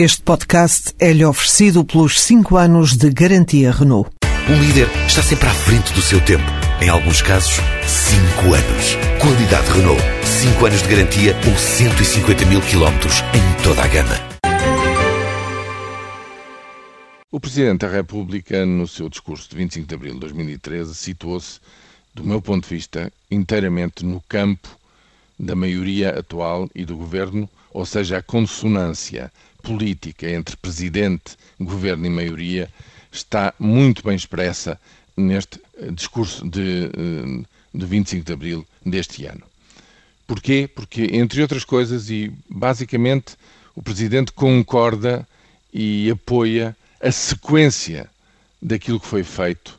Este podcast é-lhe oferecido pelos 5 anos de garantia Renault. Um líder está sempre à frente do seu tempo. Em alguns casos, 5 anos. Qualidade Renault. 5 anos de garantia ou 150 mil quilómetros em toda a gama. O Presidente da República, no seu discurso de 25 de abril de 2013, situou-se, do meu ponto de vista, inteiramente no campo da maioria atual e do Governo, ou seja, a consonância política entre Presidente, Governo e maioria está muito bem expressa neste eh, discurso de, eh, de 25 de abril deste ano. Porquê? Porque, entre outras coisas, e basicamente, o Presidente concorda e apoia a sequência daquilo que foi feito,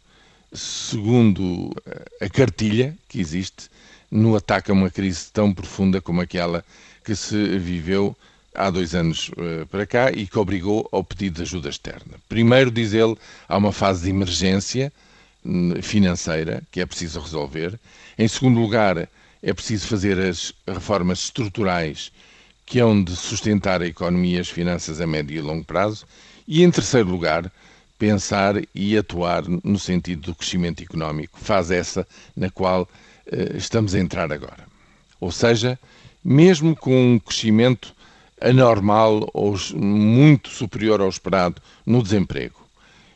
segundo eh, a cartilha que existe, no ataque a uma crise tão profunda como aquela que se viveu há dois anos uh, para cá e que obrigou ao pedido de ajuda externa. Primeiro, diz ele, há uma fase de emergência hum, financeira que é preciso resolver. Em segundo lugar, é preciso fazer as reformas estruturais que hão de sustentar a economia e as finanças a médio e longo prazo. E, em terceiro lugar, pensar e atuar no sentido do crescimento económico, fase essa na qual estamos a entrar agora. Ou seja, mesmo com um crescimento anormal ou muito superior ao esperado no desemprego,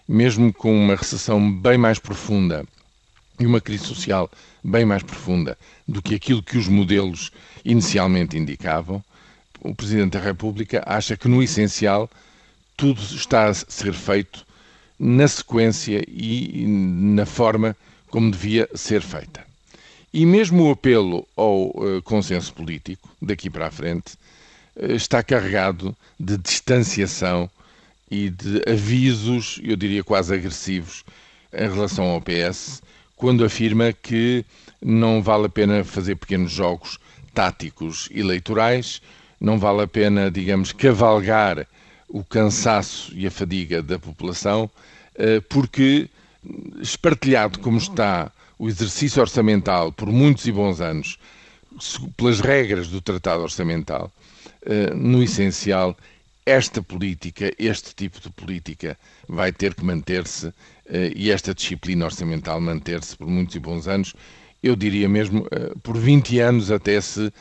mesmo com uma recessão bem mais profunda e uma crise social bem mais profunda do que aquilo que os modelos inicialmente indicavam, o Presidente da República acha que, no essencial, tudo está a ser feito na sequência e na forma como devia ser feita. E mesmo o apelo ao uh, consenso político, daqui para a frente, uh, está carregado de distanciação e de avisos, eu diria quase agressivos, em relação ao PS, quando afirma que não vale a pena fazer pequenos jogos táticos eleitorais, não vale a pena, digamos, cavalgar o cansaço e a fadiga da população, uh, porque, espartilhado como está o exercício orçamental por muitos e bons anos, pelas regras do Tratado Orçamental, eh, no essencial, esta política, este tipo de política, vai ter que manter-se eh, e esta disciplina orçamental manter-se por muitos e bons anos, eu diria mesmo eh, por 20 anos até se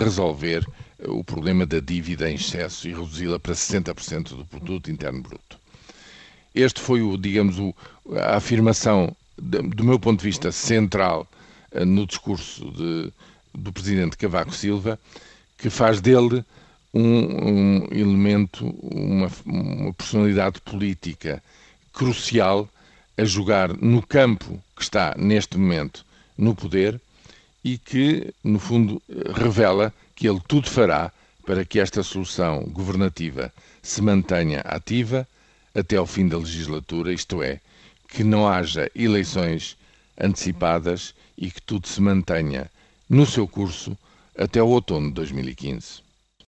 resolver o problema da dívida em excesso e reduzi-la para 60% do produto interno bruto. Este foi o, digamos, a afirmação do meu ponto de vista, central eh, no discurso de, do presidente Cavaco Silva, que faz dele um, um elemento, uma, uma, personalidade política crucial a jogar no campo que está neste momento no poder e que, no fundo, revela que ele tudo fará para que esta solução governativa se mantenha ativa até ao fim da legislatura, isto é, que não haja eleições antecipadas e que tudo se mantenha no seu curso até o outono de 2015.